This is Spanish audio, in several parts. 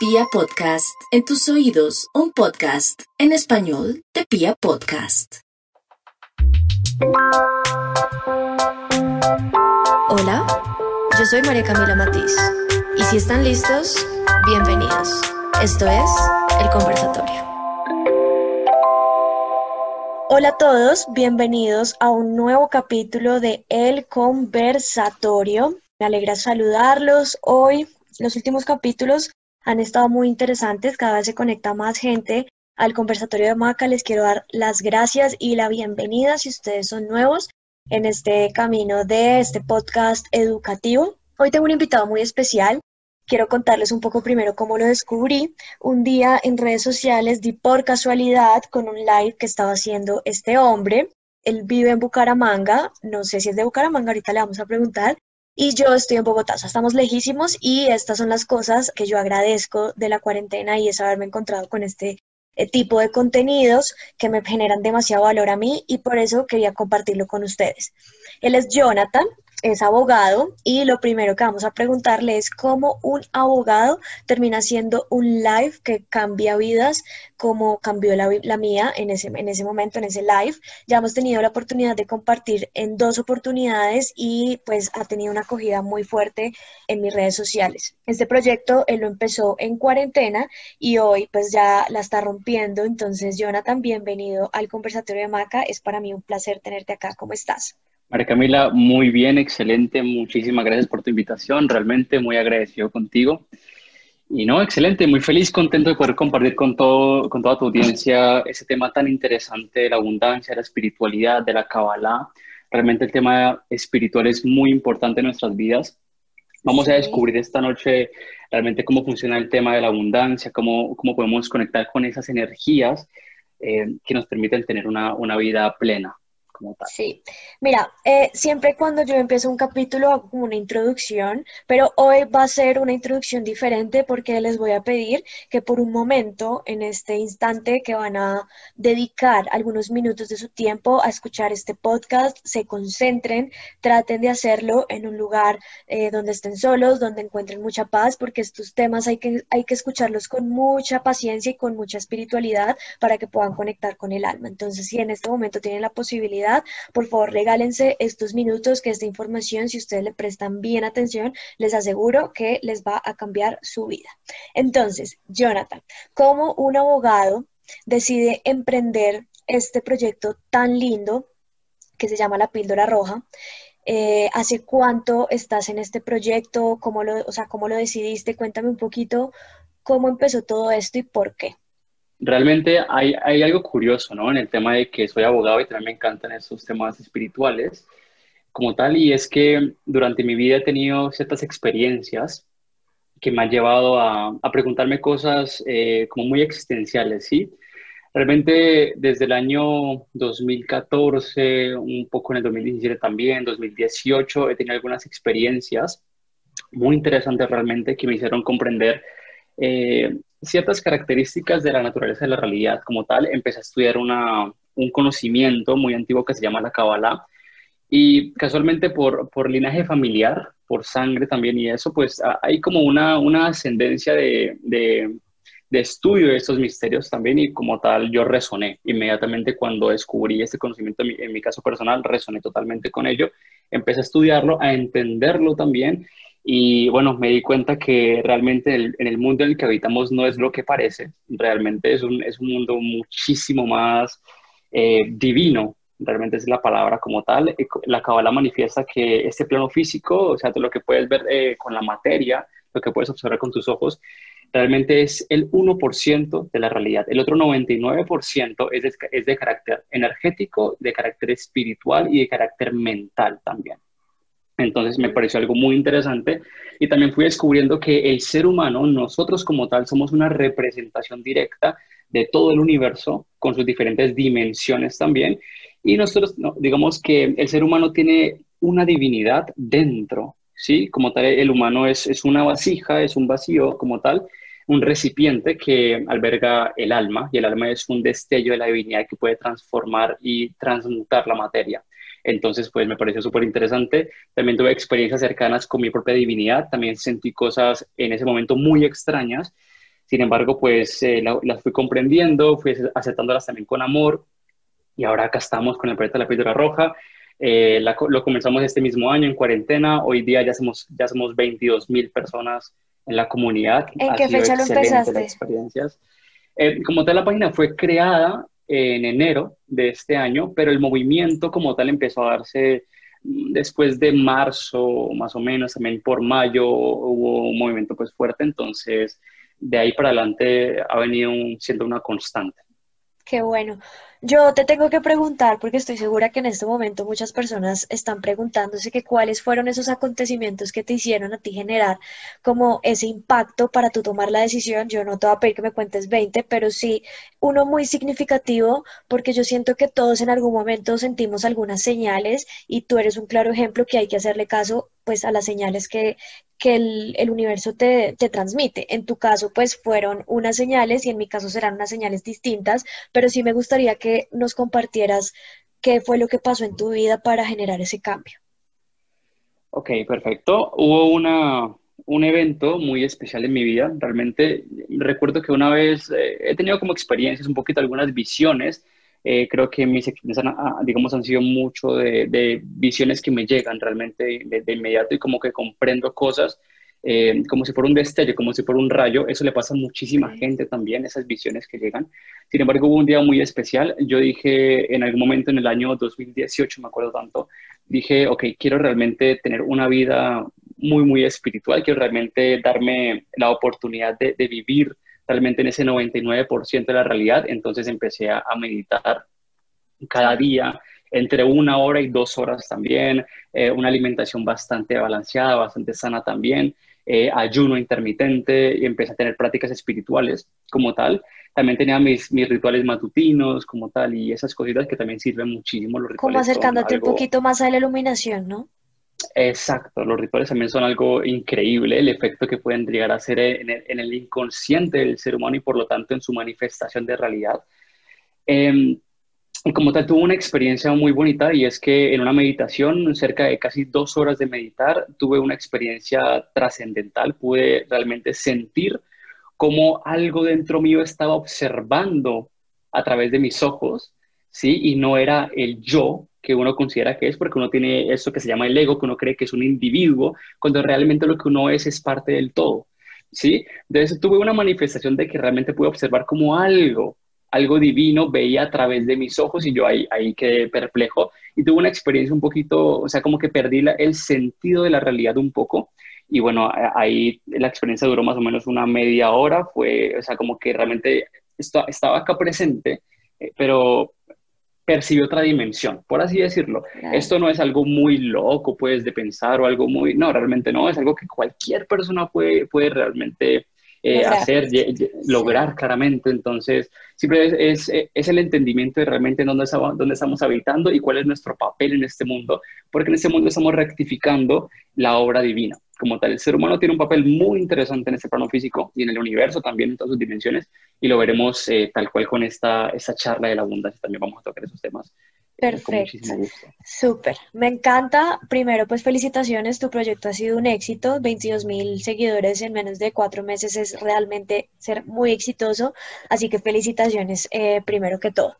Pia Podcast, en tus oídos, un podcast en español de Pia Podcast. Hola, yo soy María Camila Matiz y si están listos, bienvenidos. Esto es El Conversatorio. Hola a todos, bienvenidos a un nuevo capítulo de El Conversatorio. Me alegra saludarlos. Hoy, los últimos capítulos han estado muy interesantes, cada vez se conecta más gente al conversatorio de Maca. Les quiero dar las gracias y la bienvenida si ustedes son nuevos en este camino de este podcast educativo. Hoy tengo un invitado muy especial. Quiero contarles un poco primero cómo lo descubrí. Un día en redes sociales di por casualidad con un live que estaba haciendo este hombre. Él vive en Bucaramanga, no sé si es de Bucaramanga, ahorita le vamos a preguntar, y yo estoy en Bogotá, estamos lejísimos y estas son las cosas que yo agradezco de la cuarentena y es haberme encontrado con este eh, tipo de contenidos que me generan demasiado valor a mí y por eso quería compartirlo con ustedes. Él es Jonathan, es abogado y lo primero que vamos a preguntarle es cómo un abogado termina siendo un live que cambia vidas, como cambió la, la, mía en ese, en ese momento, en ese live. Ya hemos tenido la oportunidad de compartir en dos oportunidades y pues ha tenido una acogida muy fuerte en mis redes sociales. Este proyecto él lo empezó en cuarentena y hoy pues ya la está rompiendo. Entonces, Jonathan, bienvenido al conversatorio de Maca. Es para mí un placer tenerte acá. ¿Cómo estás? María Camila, muy bien, excelente. Muchísimas gracias por tu invitación. Realmente muy agradecido contigo. Y no, excelente, muy feliz, contento de poder compartir con, todo, con toda tu audiencia ese tema tan interesante de la abundancia, de la espiritualidad, de la Kabbalah. Realmente el tema espiritual es muy importante en nuestras vidas. Vamos a descubrir esta noche realmente cómo funciona el tema de la abundancia, cómo, cómo podemos conectar con esas energías eh, que nos permiten tener una, una vida plena. Sí, mira, eh, siempre cuando yo empiezo un capítulo hago como una introducción, pero hoy va a ser una introducción diferente porque les voy a pedir que por un momento, en este instante que van a dedicar algunos minutos de su tiempo a escuchar este podcast, se concentren, traten de hacerlo en un lugar eh, donde estén solos, donde encuentren mucha paz, porque estos temas hay que, hay que escucharlos con mucha paciencia y con mucha espiritualidad para que puedan conectar con el alma. Entonces, si en este momento tienen la posibilidad, por favor regálense estos minutos que esta información, si ustedes le prestan bien atención, les aseguro que les va a cambiar su vida. Entonces, Jonathan, ¿cómo un abogado decide emprender este proyecto tan lindo que se llama La Píldora Roja? Eh, ¿Hace cuánto estás en este proyecto? ¿Cómo lo, o sea, ¿Cómo lo decidiste? Cuéntame un poquito cómo empezó todo esto y por qué. Realmente hay, hay, algo curioso, ¿no? En el tema de que soy abogado y también me encantan esos temas espirituales como tal, y es que durante mi vida he tenido ciertas experiencias que me han llevado a, a preguntarme cosas eh, como muy existenciales, ¿sí? Realmente desde el año 2014, un poco en el 2017 también, 2018, he tenido algunas experiencias muy interesantes realmente que me hicieron comprender eh, ciertas características de la naturaleza de la realidad como tal. Empecé a estudiar una, un conocimiento muy antiguo que se llama la Kabbalah y casualmente por, por linaje familiar, por sangre también y eso, pues hay como una, una ascendencia de, de, estudio de estos misterios también y como tal yo resoné inmediatamente cuando descubrí este conocimiento en mi, en mi caso personal, resoné totalmente con ello, empecé a estudiarlo, a entenderlo también y bueno, me di cuenta que realmente en el, mundo en el que habitamos no es lo que parece, realmente es un, es un mundo muchísimo más eh, divino, realmente es la palabra como tal. La Kabbalah manifiesta que este plano físico, o sea, lo que puedes ver eh, con la materia, lo que puedes observar con tus ojos, realmente es el 1% de la realidad. El otro 99% es de, es de carácter energético, de carácter espiritual y de carácter mental también. Entonces me pareció algo muy interesante y también fui descubriendo que el ser humano, nosotros como tal, somos una representación directa de todo el universo con sus diferentes dimensiones también. Y nosotros, digamos que el ser humano tiene una divinidad dentro, ¿sí? Como tal, el humano es, es una vasija, es un vacío como tal, un recipiente que alberga el alma y el alma es un destello de la divinidad que puede transformar y transmutar la materia. Entonces, pues me pareció súper interesante. También tuve experiencias cercanas con mi propia divinidad, también sentí cosas en ese momento muy extrañas. Sin embargo, pues eh, las fui comprendiendo, fui aceptándolas también con amor y ahora acá estamos con el proyecto de la Piedra Roja. Eh, lo comenzamos este mismo año en cuarentena, hoy día ya somos, ya somos 22 mil personas en la comunidad. ¿En qué fecha lo empezaste? experiencias. Eh, como tal, la página fue creada en enero de este año, pero el movimiento como tal empezó a darse después de marzo, más o menos, también por mayo hubo un movimiento pues fuerte, entonces de ahí para adelante ha venido siendo una constante. Qué bueno. Yo te tengo que preguntar, porque estoy segura que en este momento muchas personas están preguntándose que cuáles fueron esos acontecimientos que te hicieron a ti generar como ese impacto para tú tomar la decisión. Yo no te voy a pedir que me cuentes 20, pero sí uno muy significativo, porque yo siento que todos en algún momento sentimos algunas señales y tú eres un claro ejemplo que hay que hacerle caso pues a las señales que, que el, universo te, te, transmite. En tu caso, pues fueron unas señales y en mi caso serán unas señales distintas, pero sí me gustaría que nos compartieras qué fue lo que pasó en tu vida para generar ese cambio. Ok, perfecto. Hubo una, un evento muy especial en mi vida. Realmente recuerdo que una vez eh, he tenido como experiencias, un poquito algunas visiones eh, creo que mis experiencias, han, digamos, han sido mucho de, visiones que me llegan realmente de, inmediato y como que comprendo cosas eh, como si fuera un destello, como si fuera un rayo. Eso le pasa a muchísima gente también, esas visiones que llegan. Sin embargo, hubo un día muy especial. Yo dije en algún momento en el año 2018, me acuerdo tanto, dije, ok, quiero realmente tener una vida muy, muy espiritual, quiero realmente darme la oportunidad de, de vivir realmente en ese 99% de la realidad. Entonces empecé a, meditar cada día, entre una hora y dos horas también, eh, una alimentación bastante balanceada, bastante sana también, eh, ayuno intermitente y empecé a tener prácticas espirituales como tal. También tenía mis, mis rituales matutinos como tal y esas cositas que también sirven muchísimo. Los como acercándote un poquito más a la iluminación, ¿no? Exacto, los rituales también son algo increíble, el efecto que pueden llegar a hacer en el, inconsciente del ser humano y por lo tanto en su manifestación de realidad. Em, como tal, tuve una experiencia muy bonita y es que en una meditación, cerca de casi dos horas de meditar, tuve una experiencia trascendental, pude realmente sentir cómo algo dentro mío estaba observando a través de mis ojos, ¿sí? Y no era el yo, que uno considera que es, porque uno tiene eso que se llama el ego, que uno cree que es un individuo, cuando realmente lo que uno es es parte del todo. ¿Sí? Entonces tuve una manifestación de que realmente pude observar como algo, algo divino veía a través de mis ojos y yo ahí, ahí quedé perplejo y tuve una experiencia un poquito, o sea, como que perdí el sentido de la realidad un poco y bueno, ahí la experiencia duró más o menos una media hora, fue, o sea, como que realmente estaba acá presente, eh, pero percibe otra dimensión, por así decirlo. Esto no es algo muy loco, pues, de pensar o algo muy, no, realmente no, es algo que cualquier persona puede, puede realmente eh, hacer, lograr claramente. Entonces, siempre es, es, el entendimiento de realmente dónde, dónde estamos habitando y cuál es nuestro papel en este mundo, porque en este mundo estamos rectificando la obra divina como tal. El ser humano tiene un papel muy interesante en este plano físico y en el universo también en todas sus dimensiones y lo veremos eh, tal cual con esta, esta charla de la abundancia. También vamos a tocar esos temas. Perfecto. Súper. Me encanta. Primero, pues felicitaciones. Tu proyecto ha sido un éxito. 22 mil seguidores en menos de cuatro meses es realmente ser muy exitoso. Así que felicitaciones eh, primero que todo.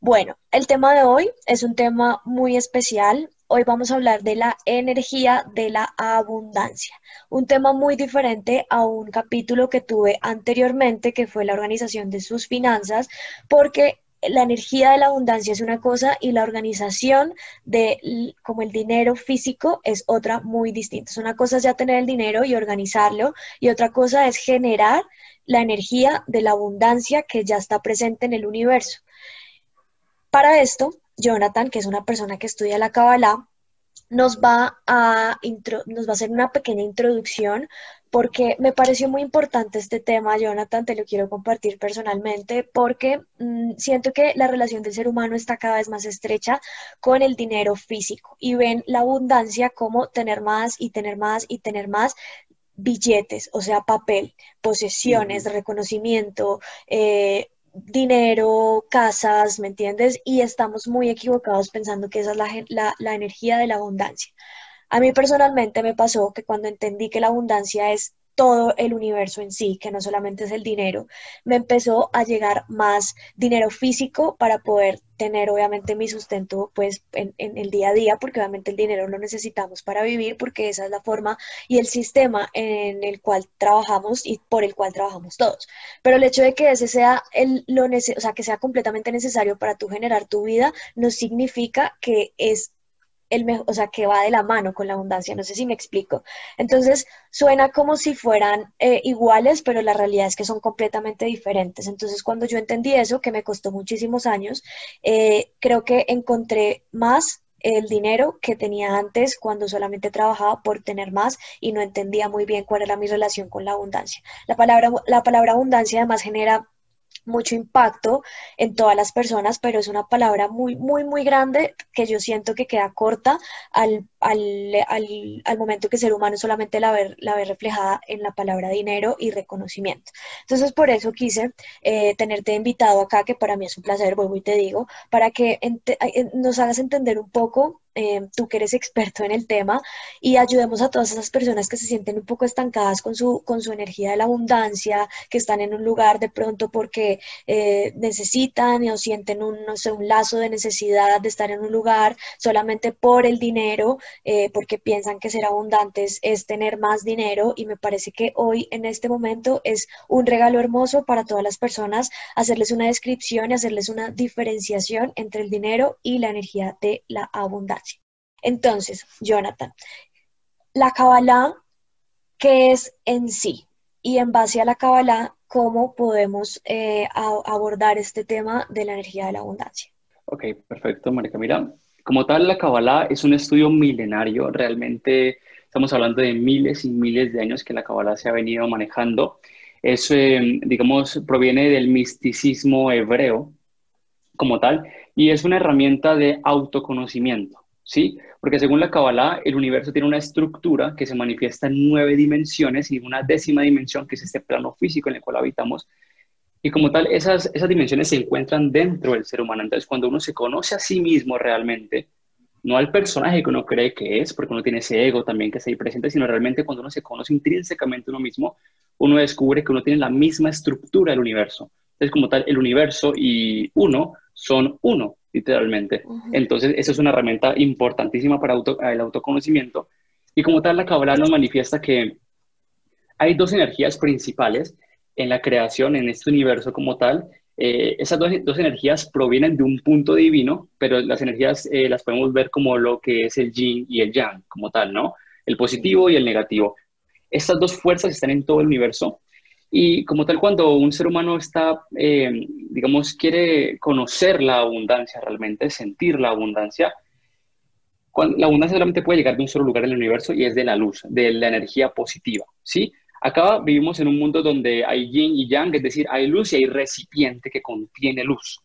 Bueno, el tema de hoy es un tema muy especial. Hoy vamos a hablar de la energía de la abundancia, un tema muy diferente a un capítulo que tuve anteriormente, que fue la organización de sus finanzas, porque la energía de la abundancia es una cosa y la organización de como el dinero físico es otra muy distinta. Una cosa es ya tener el dinero y organizarlo y otra cosa es generar la energía de la abundancia que ya está presente en el universo. Para esto, Jonathan, que es una persona que estudia la Kabbalah, nos va a, nos va a hacer una pequeña introducción porque me pareció muy importante este tema, Jonathan, te lo quiero compartir personalmente, porque mm, siento que la relación del ser humano está cada vez más estrecha con el dinero físico y ven la abundancia como tener más y tener más y tener más billetes, o sea, papel, posesiones, reconocimiento, eh, dinero, casas, ¿me entiendes? Y estamos muy equivocados pensando que esa es la, la, energía de la abundancia. A mí personalmente me pasó que cuando entendí que la abundancia es todo el universo en sí, que no solamente es el dinero, me empezó a llegar más dinero físico para poder tener obviamente mi sustento pues en, el día a día, porque obviamente el dinero lo necesitamos para vivir, porque esa es la forma y el sistema en el cual trabajamos y por el cual trabajamos todos. Pero el hecho de que ese sea el lo o sea, que sea completamente necesario para tú generar tu vida, no significa que es el o sea, que va de la mano con la abundancia, no sé si me explico. Entonces, suena como si fueran eh, iguales, pero la realidad es que son completamente diferentes. Entonces, cuando yo entendí eso, que me costó muchísimos años, eh, creo que encontré más el dinero que tenía antes cuando solamente trabajaba por tener más y no entendía muy bien cuál era mi relación con la abundancia. La palabra, la palabra abundancia además genera mucho impacto en todas las personas, pero es una palabra muy, muy, muy grande que yo siento que queda corta al, al, al, al momento que ser humano solamente la ve, la ve reflejada en la palabra dinero y reconocimiento. Entonces, por eso quise eh, tenerte invitado acá, que para mí es un placer, vuelvo y te digo, para que nos hagas entender un poco Em, tú que eres experto en el tema, y ayudemos a todas esas personas que se sienten un poco estancadas con su, con su energía de la abundancia, que están en un lugar de pronto porque eh, necesitan o sienten un, no sé, un lazo de necesidad de estar en un lugar solamente por el dinero, eh, porque piensan que ser abundantes es tener más dinero, y me parece que hoy, en este momento, es un regalo hermoso para todas las personas hacerles una descripción y hacerles una diferenciación entre el dinero y la energía de la abundancia. Entonces, Jonathan, la Kabbalah, ¿qué es en sí? Y en base a la Kabbalah, ¿cómo podemos eh, abordar este tema de la energía de la abundancia? Ok, perfecto, María Camila. Como tal, la Kabbalah es un estudio milenario. Realmente estamos hablando de miles y miles de años que la Kabbalah se ha venido manejando. Eso, eh, digamos, proviene del misticismo hebreo como tal y es una herramienta de autoconocimiento. ¿sí? Porque según la Kabbalah, el universo tiene una estructura que se manifiesta en nueve dimensiones y una décima dimensión, que es este plano físico en el cual habitamos. Y como tal, esas, esas dimensiones se encuentran dentro del ser humano. Entonces, cuando uno se conoce a sí mismo realmente, no al personaje que uno cree que es, porque uno tiene ese ego también que está ahí presente, sino realmente cuando uno se conoce intrínsecamente uno mismo, uno descubre que uno tiene la misma estructura del universo. Entonces, como tal, el universo y uno son uno literalmente. Entonces, esa es una herramienta importantísima para el autoconocimiento. Y como tal, la Kabbalah nos manifiesta que hay dos energías principales en la creación, en este universo como tal. Eh, esas dos, dos, energías provienen de un punto divino, pero las energías eh, las podemos ver como lo que es el yin y el yang, como tal, ¿no? El positivo y el negativo. Estas dos fuerzas están en todo el universo y como tal, cuando un ser humano está, eh, digamos, quiere conocer la abundancia realmente, sentir la abundancia, la abundancia solamente puede llegar de un solo lugar en el universo y es de la luz, de la energía positiva, ¿sí? Acá vivimos en un mundo donde hay yin y yang, es decir, hay luz y hay recipiente que contiene luz.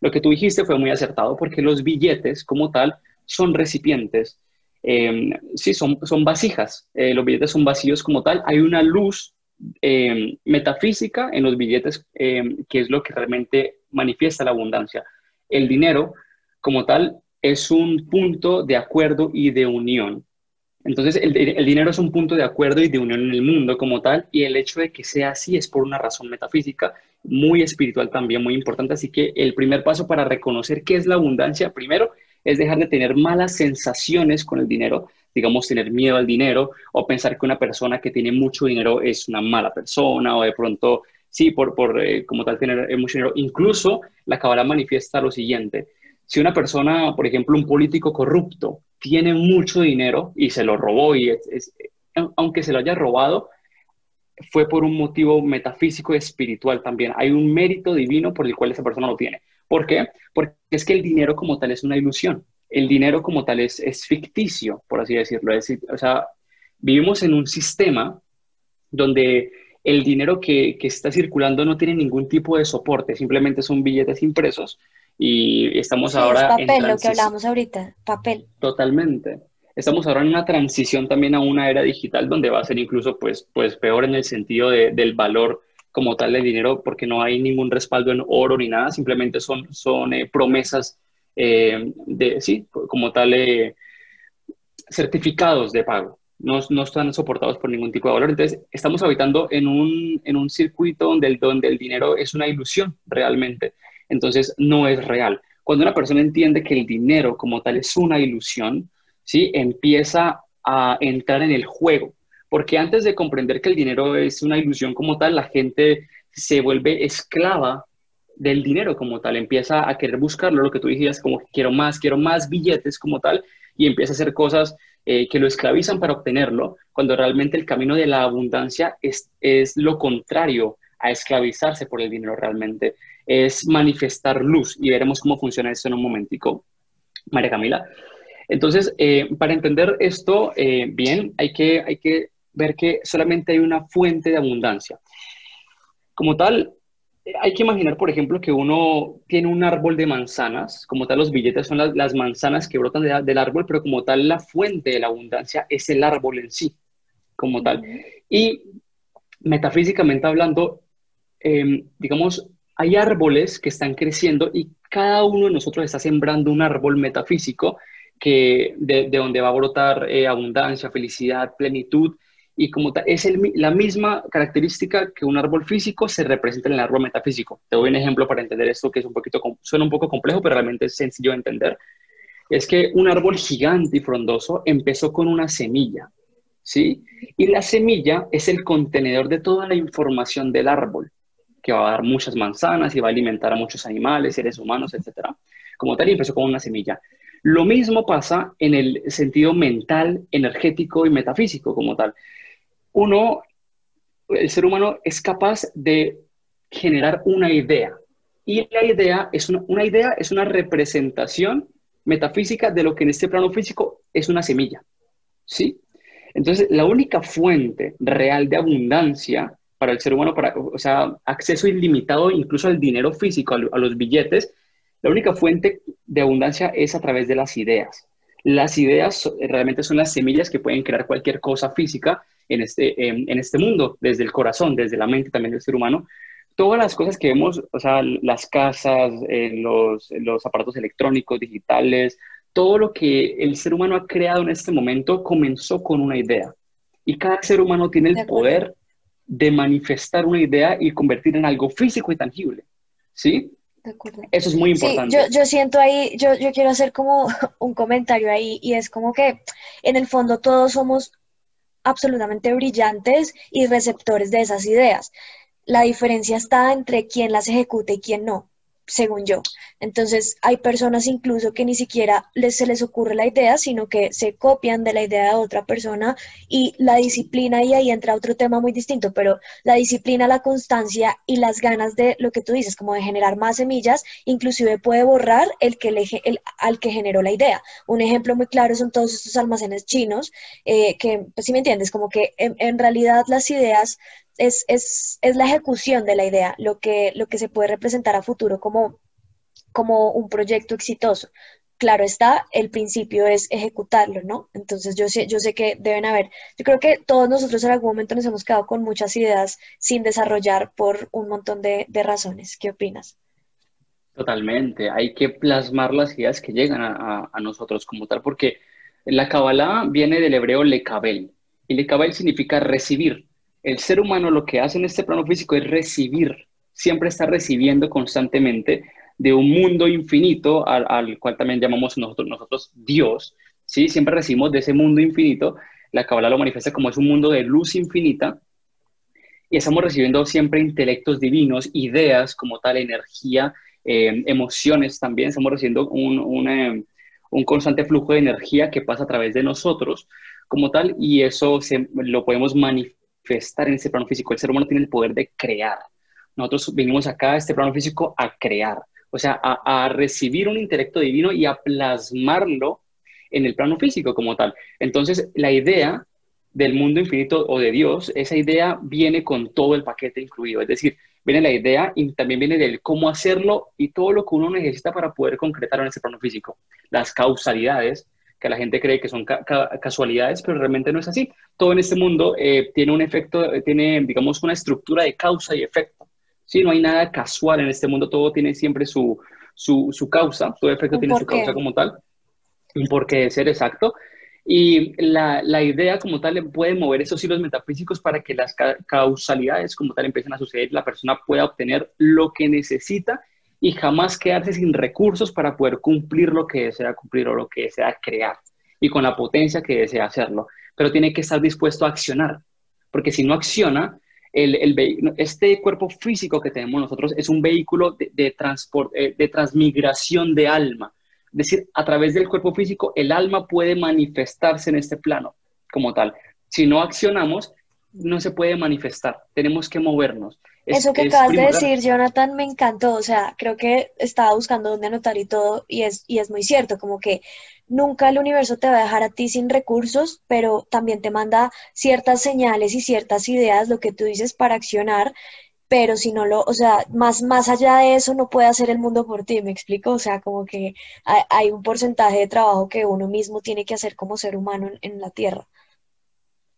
Lo que tú dijiste fue muy acertado porque los billetes como tal son recipientes, eh, sí, son, son vasijas, eh, los billetes son vacíos como tal, hay una luz eh, metafísica en los billetes, eh, que es lo que realmente manifiesta la abundancia. El dinero, como tal, es un punto de acuerdo y de unión. Entonces, el, dinero es un punto de acuerdo y de unión en el mundo como tal, y el hecho de que sea así es por una razón metafísica, muy espiritual también, muy importante. Así que el primer paso para reconocer qué es la abundancia, primero, es dejar de tener malas sensaciones con el dinero, digamos, tener miedo al dinero o pensar que una persona que tiene mucho dinero es una mala persona o de pronto, sí, por, por eh, como tal tener eh, mucho dinero. Incluso la Kabbalah manifiesta lo siguiente. Si una persona, por ejemplo, un político corrupto, tiene mucho dinero y se lo robó y aunque se lo haya robado, fue por un motivo metafísico y espiritual también. Hay un mérito divino por el cual esa persona lo tiene. ¿Por qué? Porque es que el dinero como tal es una ilusión el dinero como tal es, es ficticio, por así decirlo. Es decir, o sea, vivimos en un sistema donde el dinero que, que, está circulando no tiene ningún tipo de soporte, simplemente son billetes impresos y estamos sí, ahora... Es papel, lo que hablábamos ahorita, papel. Totalmente. Estamos ahora en una transición también a una era digital donde va a ser incluso pues, pues peor en el sentido de, del valor como tal del dinero porque no hay ningún respaldo en oro ni nada, simplemente son, son eh, promesas eh, de, sí, como tal, eh, certificados de pago. no, no, están soportados por ningún tipo de valor. Entonces, estamos habitando en un, en un circuito donde el, donde el dinero es una ilusión realmente. Entonces, no es real. Cuando una persona entiende que el dinero como tal es una ilusión, ¿sí? empieza a entrar en el juego. Porque antes de comprender que el dinero es una ilusión como tal, la gente se vuelve esclava del dinero como tal, empieza a querer buscarlo, lo que tú decías, como quiero más, quiero más billetes como tal, y empieza a hacer cosas eh, que lo esclavizan para obtenerlo, cuando realmente el camino de la abundancia es, es lo contrario a esclavizarse por el dinero realmente, es manifestar luz, y veremos cómo funciona esto en un momentico, María Camila. Entonces, eh, para entender esto eh, bien, hay que, hay que ver que solamente hay una fuente de abundancia. Como tal, hay que imaginar, por ejemplo, que uno tiene un árbol de manzanas, como tal los billetes son las, manzanas que brotan del árbol, pero como tal la fuente de la abundancia es el árbol en sí, como tal. Y metafísicamente hablando, em, digamos, hay árboles que están creciendo y cada uno de nosotros está sembrando un árbol metafísico que de, donde va a brotar eh, abundancia, felicidad, plenitud, y como es la misma característica que un árbol físico se representa en el árbol metafísico. Te doy un ejemplo para entender esto que es un poquito, suena un poco complejo, pero realmente es sencillo de entender. Es que un árbol gigante y frondoso empezó con una semilla, ¿sí? Y la semilla es el contenedor de toda la información del árbol, que va a dar muchas manzanas y va a alimentar a muchos animales, seres humanos, etc. Como tal, y empezó con una semilla. Lo mismo pasa en el sentido mental, energético y metafísico como tal uno, el ser humano es capaz de generar una idea. Y la idea es una, idea es una representación metafísica de lo que en este plano físico es una semilla. ¿Sí? Entonces, la única fuente real de abundancia para el ser humano, para, o sea, acceso ilimitado incluso al dinero físico, a los billetes, la única fuente de abundancia es a través de las ideas. Las ideas realmente son las semillas que pueden crear cualquier cosa física en este, en este mundo, desde el corazón, desde la mente también del ser humano. Todas las cosas que vemos, o sea, las casas, eh, los, los aparatos electrónicos, digitales, todo lo que el ser humano ha creado en este momento comenzó con una idea. Y cada ser humano tiene el poder de manifestar una idea y convertir en algo físico y tangible. ¿Sí? Eso es muy importante. yo, yo, siento ahí, yo, yo quiero hacer como un comentario ahí y es como que en el fondo todos somos absolutamente brillantes y receptores de esas ideas. La diferencia está entre quién las ejecuta y quién no según yo. Entonces, hay personas incluso que ni siquiera se les ocurre la idea, sino que se copian de la idea de otra persona y la disciplina, y ahí entra otro tema muy distinto, pero la disciplina, la constancia y las ganas de lo que tú dices, como de generar más semillas, inclusive puede borrar el que el, al que generó la idea. Un ejemplo muy claro son todos estos almacenes chinos, eh, que, pues si me entiendes, como que en realidad las ideas es, es, es, la ejecución de la idea, lo que, lo que se puede representar a futuro como, como un proyecto exitoso. Claro está, el principio es ejecutarlo, ¿no? Entonces yo sé, yo sé que deben haber, yo creo que todos nosotros en algún momento nos hemos quedado con muchas ideas sin desarrollar por un montón de, razones. ¿Qué opinas? Totalmente, hay que plasmar las ideas que llegan a, a, nosotros como tal, porque la Kabbalah viene del hebreo lekabel, y lekabel significa recibir, el ser humano lo que hace en este plano físico es recibir, siempre está recibiendo constantemente de un mundo infinito al, cual también llamamos nosotros, nosotros Dios, ¿sí? Siempre recibimos de ese mundo infinito, la Kabbalah lo manifiesta como es un mundo de luz infinita, y estamos recibiendo siempre intelectos divinos, ideas como tal, energía, eh, emociones también, estamos recibiendo un, eh, un, constante flujo de energía que pasa a través de nosotros como tal, y eso se, lo podemos manifestar estar en ese plano físico. El ser humano tiene el poder de crear. Nosotros venimos acá a este plano físico a crear, o sea, a, recibir un intelecto divino y a plasmarlo en el plano físico como tal. Entonces, la idea del mundo infinito o de Dios, esa idea viene con todo el paquete incluido. Es decir, viene la idea y también viene del cómo hacerlo y todo lo que uno necesita para poder concretar en ese plano físico. Las causalidades, que la gente cree que son casualidades, pero realmente no es así. Todo en este mundo eh, tiene un efecto, eh, tiene, digamos, una estructura de causa y efecto. Sí, no hay nada casual en este mundo, todo tiene siempre su, su, su causa, todo efecto tiene su causa como tal, un porqué de ser exacto. Y la, la, idea como tal puede mover esos hilos metafísicos para que las causalidades como tal empiecen a suceder, la persona pueda obtener lo que necesita y jamás quedarse sin recursos para poder cumplir lo que desea cumplir o lo que desea crear y con la potencia que desea hacerlo. Pero tiene que estar dispuesto a accionar, porque si no acciona, el, este cuerpo físico que tenemos nosotros es un vehículo de, de, transporte, eh, de transmigración de alma es decir, a través del cuerpo físico, el alma puede manifestarse en este plano como tal. Si no accionamos, no se puede manifestar, tenemos que movernos. Eso que acabas de decir, Jonathan, me encantó. O sea, creo que estaba buscando dónde anotar y todo, y es, y es muy cierto, como que nunca el universo te va a dejar a ti sin recursos, pero también te manda ciertas señales y ciertas ideas, lo que tú dices, para accionar pero si no lo, o sea, más, más allá de eso no puede hacer el mundo por ti, ¿me explico? O sea, como que hay, un porcentaje de trabajo que uno mismo tiene que hacer como ser humano en, la Tierra.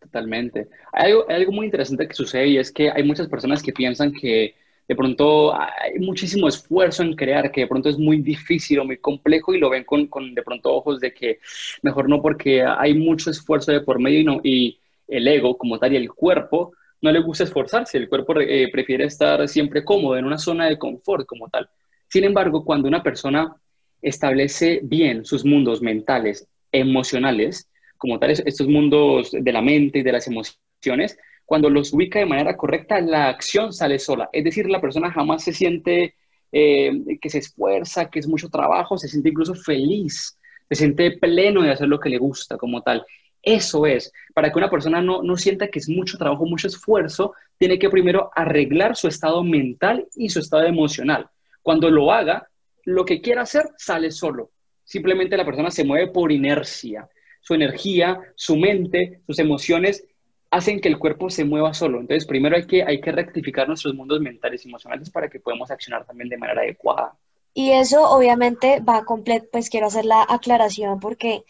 Totalmente. Hay algo, algo, muy interesante que sucede y es que hay muchas personas que piensan que de pronto hay muchísimo esfuerzo en crear, que de pronto es muy difícil o muy complejo y lo ven con, con de pronto ojos de que mejor no porque hay mucho esfuerzo de por medio y, no, y el ego como tal y el cuerpo no le gusta esforzarse, el cuerpo eh, prefiere estar siempre cómodo, en una zona de confort como tal. Sin embargo, cuando una persona establece bien sus mundos mentales, emocionales, como tal, estos mundos de la mente y de las emociones, cuando los ubica de manera correcta, la acción sale sola. Es decir, la persona jamás se siente eh, que se esfuerza, que es mucho trabajo, se siente incluso feliz, se siente pleno de hacer lo que le gusta como tal. Eso es, para que una persona no, sienta que es mucho trabajo, mucho esfuerzo, tiene que primero arreglar su estado mental y su estado emocional. Cuando lo haga, lo que quiera hacer sale solo. Simplemente la persona se mueve por inercia. Su energía, su mente, sus emociones hacen que el cuerpo se mueva solo. Entonces, primero hay que, hay que rectificar nuestros mundos mentales y emocionales para que podamos accionar también de manera adecuada. Y eso obviamente va completo, pues quiero hacer la aclaración porque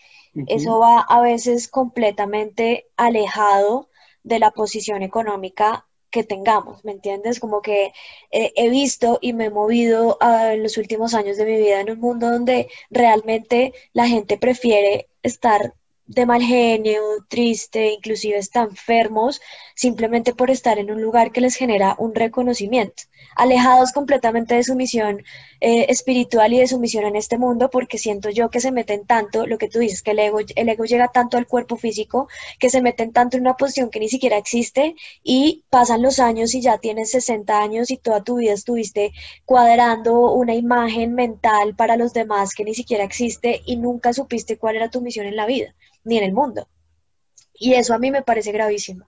eso va a veces completamente alejado de la posición económica que tengamos, ¿me entiendes? Como que eh, he visto y me he movido ah, en los últimos años de mi vida en un mundo donde realmente la gente prefiere estar de mal genio, triste, inclusive están enfermos, simplemente por estar en un lugar que les genera un reconocimiento, alejados completamente de su misión eh, espiritual y de su misión en este mundo, porque siento yo que se meten tanto, lo que tú dices, que el ego, el ego llega tanto al cuerpo físico, que se meten tanto en una posición que ni siquiera existe y pasan los años y ya tienes 60 años y toda tu vida estuviste cuadrando una imagen mental para los demás que ni siquiera existe y nunca supiste cuál era tu misión en la vida ni en el mundo. Y eso a mí me parece gravísimo.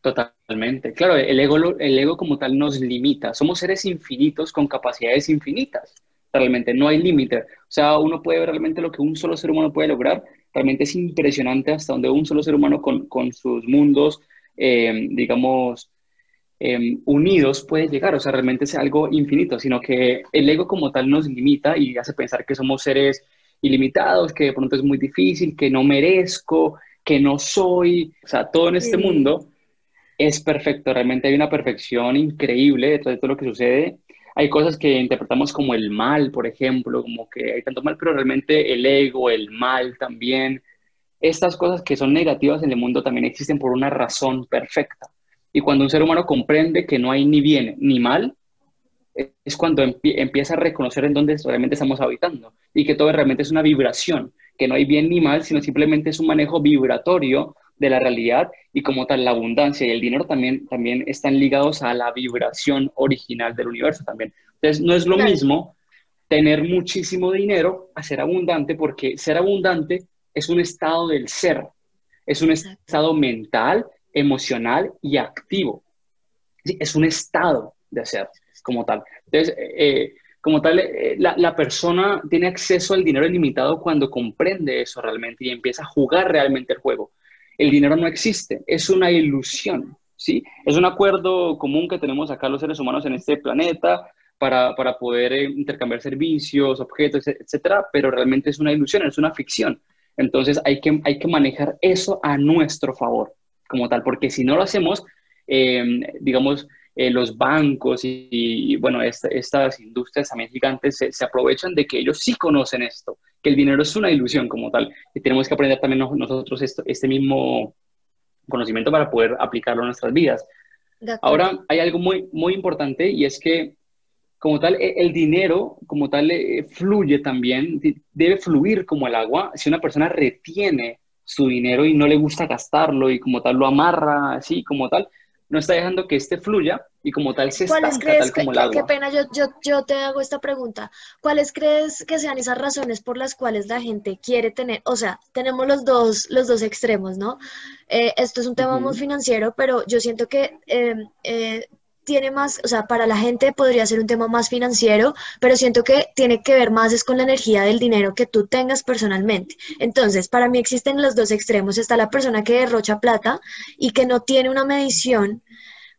Totalmente. Claro, el ego, el ego como tal nos limita. Somos seres infinitos con capacidades infinitas. Realmente no hay límite. O sea, uno puede ver realmente lo que un solo ser humano puede lograr. Realmente es impresionante hasta donde un solo ser humano con, sus mundos, eh, digamos, em, unidos puede llegar. O sea, realmente es algo infinito, sino que el ego como tal nos limita y hace pensar que somos seres ilimitados, que de pronto es muy difícil, que no merezco, que no soy, o sea, todo en este mundo es perfecto, realmente hay una perfección increíble detrás de todo lo que sucede. Hay cosas que interpretamos como el mal, por ejemplo, como que hay tanto mal, pero realmente el ego, el mal también, estas cosas que son negativas en el mundo también existen por una razón perfecta. Y cuando un ser humano comprende que no hay ni bien ni mal, es cuando empieza a reconocer en dónde realmente estamos habitando y que todo realmente es una vibración, que no hay bien ni mal, sino simplemente es un manejo vibratorio de la realidad y como tal la abundancia y el dinero también, también están ligados a la vibración original del universo también. Entonces no es lo mismo tener muchísimo dinero a ser abundante porque ser abundante es un estado del ser, es un estado mental, emocional y activo. Es un estado de ser como tal. Entonces, eh, como tal, eh, la, persona tiene acceso al dinero ilimitado cuando comprende eso realmente y empieza a jugar realmente el juego. El dinero no existe, es una ilusión, ¿sí? Es un acuerdo común que tenemos acá los seres humanos en este planeta para, para poder eh, intercambiar servicios, objetos, etcétera, pero realmente es una ilusión, es una ficción. Entonces hay que, hay que manejar eso a nuestro favor, como tal, porque si no lo hacemos, digamos, eh, los bancos y, bueno, estas industrias también gigantes se, se, aprovechan de que ellos sí conocen esto, que el dinero es una ilusión como tal, y tenemos que aprender también nosotros esto, este mismo conocimiento para poder aplicarlo en nuestras vidas. Ahora, hay algo muy, muy importante y es que como tal, e, el dinero como tal eh, fluye también, debe fluir como el agua. Si una persona retiene su dinero y no le gusta gastarlo y como tal lo amarra así como tal, no está dejando que este fluya y como tal se estanca tal como el agua. Qué pena, yo, yo, yo, te hago esta pregunta. ¿Cuáles crees que sean esas razones por las cuales la gente quiere tener, o sea, tenemos los dos, los dos extremos, ¿no? Eh, esto es un tema muy financiero, pero yo siento que eh, eh, tiene más, o sea, para la gente podría ser un tema más financiero, pero siento que tiene que ver más es con la energía del dinero que tú tengas personalmente. Entonces, para mí existen los dos extremos. Está la persona que derrocha plata y que no tiene una medición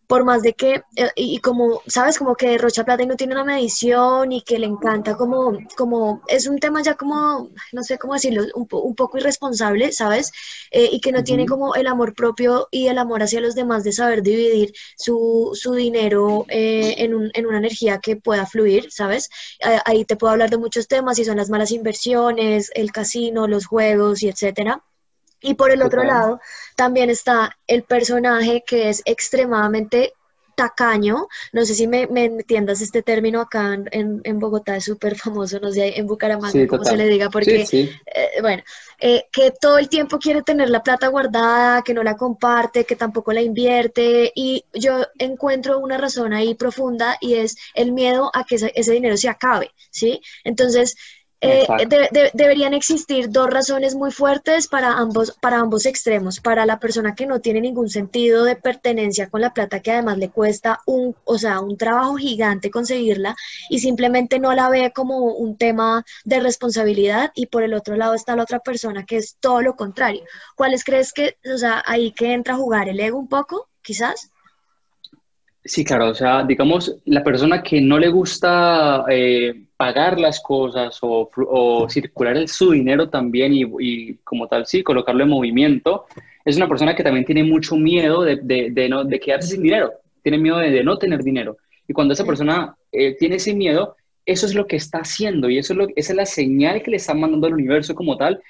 por más de que, eh, y, como, ¿sabes? Como que Rocha Plata y no tiene una medición y que le encanta como, como, es un tema ya como, no sé cómo decirlo, un, un poco irresponsable, ¿sabes? Eh, y que no tiene como el amor propio y el amor hacia los demás de saber dividir su, su dinero eh, en, un, en, una energía que pueda fluir, ¿sabes? ahí te puedo hablar de muchos temas, y son las malas inversiones, el casino, los juegos y etcétera. Y por el otro lado, también está el personaje que es extremadamente tacaño, no sé si me, me entiendas este término acá en, en Bogotá es súper famoso, no sé, en Bucaramanga, como se le diga, porque, eh, bueno, eh, que todo el tiempo quiere tener la plata guardada, que no la comparte, que tampoco la invierte, y yo encuentro una razón ahí profunda y es el miedo a que ese, ese dinero se acabe, ¿sí? Entonces, eh, deberían existir dos razones muy fuertes para ambos, para ambos extremos. Para la persona que no tiene ningún sentido de pertenencia con la plata, que además le cuesta un, o sea, un trabajo gigante conseguirla y simplemente no la ve como un tema de responsabilidad. Y por el otro lado está la otra persona que es todo lo contrario. ¿Cuáles crees que, o sea, ahí que entra a jugar el ego un poco, quizás? Sí, claro, o sea, digamos, la persona que no le gusta eh, pagar las cosas o, circular el, su dinero también y, como tal, sí, colocarlo en movimiento, es una persona que también tiene mucho miedo de, de, no, de quedarse sin dinero, tiene miedo de, no tener dinero. Y cuando esa persona eh, tiene ese miedo, eso es lo que está haciendo y eso es lo, esa es la señal que le está mandando al universo como tal.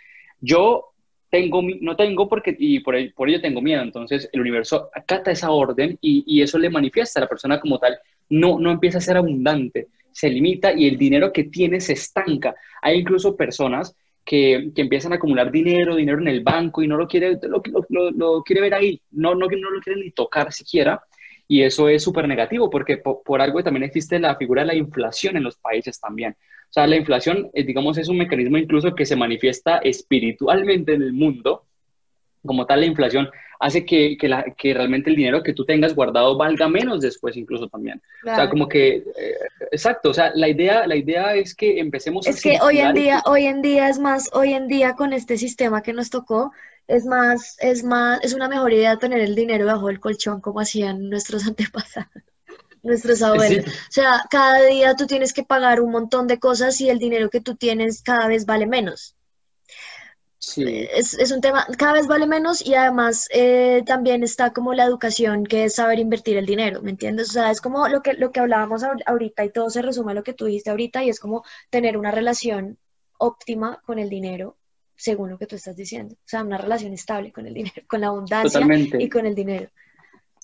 Yo tengo, no tengo porque, y por, por ello tengo miedo. Entonces el universo acata esa orden y, y, eso le manifiesta a la persona como tal. No, no empieza a ser abundante, se limita y el dinero que tiene se estanca. Hay incluso personas que, que empiezan a acumular dinero, dinero en el banco y no lo quiere, lo, lo, quiere ver ahí, no, no, no lo quiere ni tocar siquiera. Y eso es súper negativo porque por, por, algo también existe la figura de la inflación en los países también. O sea, la inflación, eh, digamos, es un mecanismo incluso que se manifiesta espiritualmente en el mundo. Como tal, la inflación hace que, que, la, que realmente el dinero que tú tengas guardado valga menos después incluso también. O sea, como que, eh, exacto, o sea, la idea, la idea es que empecemos es a... Es que hoy en día, hoy en día es más, hoy en día con este sistema que nos tocó, es más, es más, es una mejor idea tener el dinero bajo el colchón como hacían nuestros antepasados nuestros abuelos. O sea, cada día tú tienes que pagar un montón de cosas y el dinero que tú tienes cada vez vale menos. Sí. Es, es, un tema, cada vez vale menos y además eh, también está como la educación, que es saber invertir el dinero, ¿me entiendes? O sea, es como lo que, lo que hablábamos ahorita y todo se resume a lo que tú dijiste ahorita y es como tener una relación óptima con el dinero, según lo que tú estás diciendo. O sea, una relación estable con el dinero, con la abundancia y con el dinero.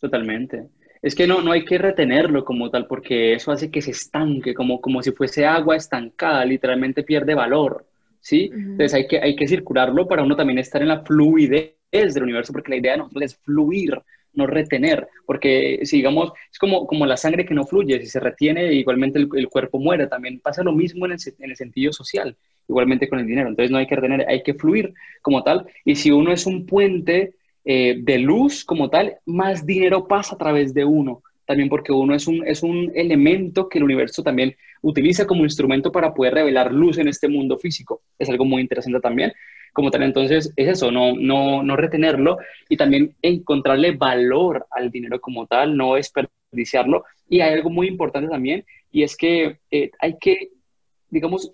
Totalmente. Es que no, no hay que retenerlo como tal, porque eso hace que se estanque, como, como si fuese agua estancada, literalmente pierde valor, ¿sí? Entonces hay que, hay que circularlo para uno también estar en la fluidez del universo, porque la idea de nosotros es fluir, no retener, porque si digamos, es como, como la sangre que no fluye, si se retiene, igualmente el, el cuerpo muere, también pasa lo mismo en el, en el, sentido social, igualmente con el dinero, entonces no hay que retener, hay que fluir como tal, y si uno es un puente eh, de luz como tal, más dinero pasa a través de uno. También porque uno es un, es un elemento que el universo también utiliza como instrumento para poder revelar luz en este mundo físico. Es algo muy interesante también. Como tal, entonces es eso, no, no, no retenerlo y también encontrarle valor al dinero como tal, no desperdiciarlo. Y hay algo muy importante también y es que eh, hay que, digamos,